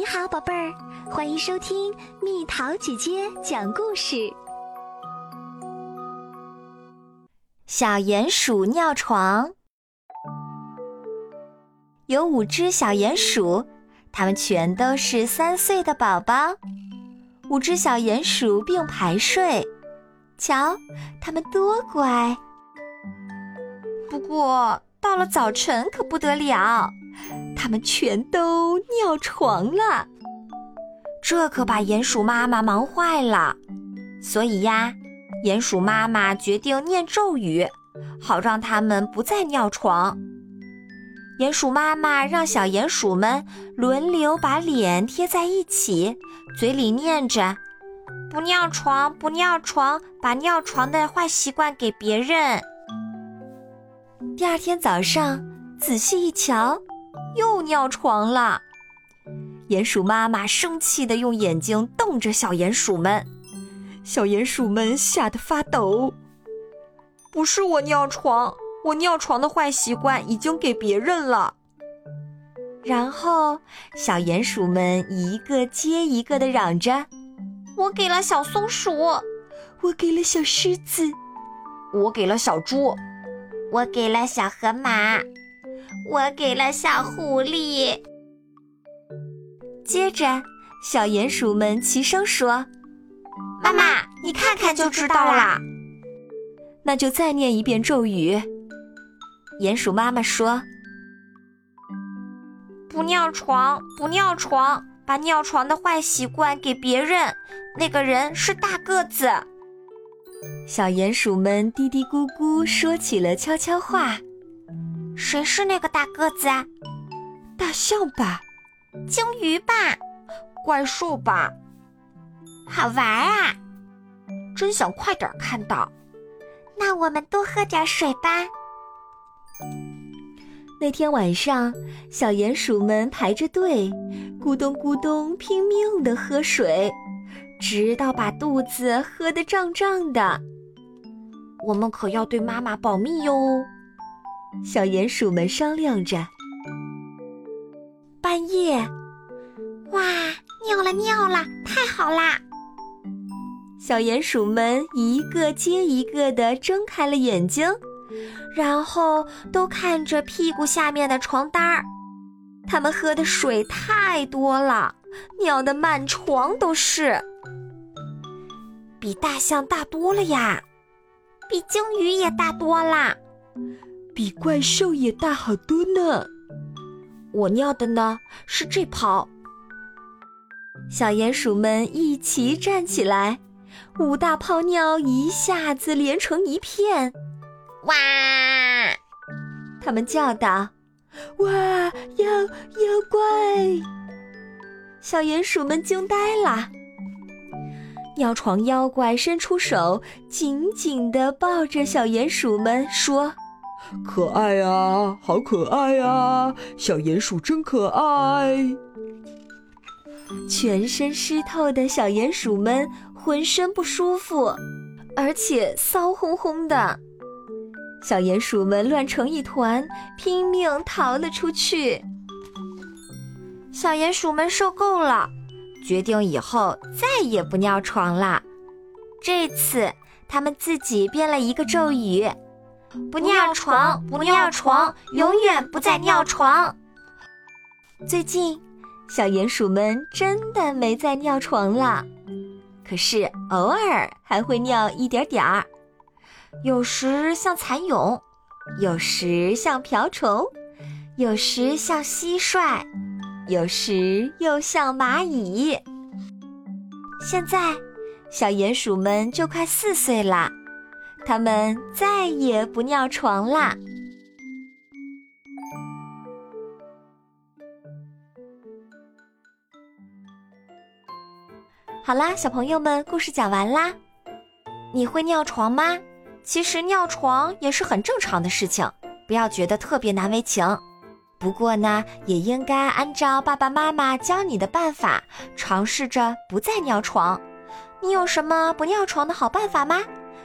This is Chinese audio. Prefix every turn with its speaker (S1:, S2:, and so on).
S1: 你好，宝贝儿，欢迎收听蜜桃姐姐讲故事。
S2: 小鼹鼠尿床，有五只小鼹鼠，它们全都是三岁的宝宝。五只小鼹鼠并排睡，瞧，它们多乖。不过到了早晨可不得了。他们全都尿床了，这可把鼹鼠妈妈忙坏了。所以呀，鼹鼠妈妈决定念咒语，好让他们不再尿床。鼹鼠妈妈让小鼹鼠们轮流把脸贴在一起，嘴里念着：“不尿床，不尿床，把尿床的坏习惯给别人。”第二天早上，仔细一瞧。又尿床了，鼹鼠妈妈生气地用眼睛瞪着小鼹鼠们，小鼹鼠们吓得发抖。不是我尿床，我尿床的坏习惯已经给别人了。然后，小鼹鼠们一个接一个地嚷着：“我给了小松鼠，
S1: 我给了小狮子，
S2: 我给了小猪，
S3: 我给了小河马。”我给了小狐狸。
S2: 接着，小鼹鼠们齐声说：“
S3: 妈妈，你看看就知道啦。”
S2: 那就再念一遍咒语。鼹鼠妈妈说：“
S3: 不尿床，不尿床，把尿床的坏习惯给别人。那个人是大个子。”
S2: 小鼹鼠们嘀嘀咕咕说起了悄悄话。
S3: 谁是那个大个子啊？
S2: 大象吧，
S3: 鲸鱼吧，
S2: 怪兽吧？
S3: 好玩啊！
S2: 真想快点看到。
S3: 那我们多喝点水吧。
S2: 那天晚上，小鼹鼠们排着队，咕咚咕咚拼命的喝水，直到把肚子喝得胀胀的。我们可要对妈妈保密哟。小鼹鼠们商量着。半夜，
S3: 哇，尿了尿了，太好啦！
S2: 小鼹鼠们一个接一个地睁开了眼睛，然后都看着屁股下面的床单儿。他们喝的水太多了，尿得满床都是，比大象大多了呀，
S3: 比鲸鱼也大多啦。
S1: 比怪兽也大好多呢。
S2: 我尿的呢是这泡。小鼹鼠们一齐站起来，五大泡尿一下子连成一片。
S3: 哇！
S2: 他们叫道：“
S1: 哇，妖妖怪！”
S2: 小鼹鼠们惊呆了。尿床妖怪伸出手，紧紧地抱着小鼹鼠们，说。
S1: 可爱呀，好可爱呀！小鼹鼠真可爱。
S2: 全身湿透的小鼹鼠们浑身不舒服，而且骚烘烘的。小鼹鼠们乱成一团，拼命逃了出去。小鼹鼠们受够了，决定以后再也不尿床了。这次，他们自己编了一个咒语。
S3: 不尿床，不尿床，永远不再尿床。
S2: 最近，小鼹鼠们真的没再尿床了，可是偶尔还会尿一点点儿，有时像蚕蛹，有时像瓢虫，有时像蟋蟀，有时又像蚂蚁。现在，小鼹鼠们就快四岁了。他们再也不尿床啦。好啦，小朋友们，故事讲完啦。你会尿床吗？其实尿床也是很正常的事情，不要觉得特别难为情。不过呢，也应该按照爸爸妈妈教你的办法，尝试着不再尿床。你有什么不尿床的好办法吗？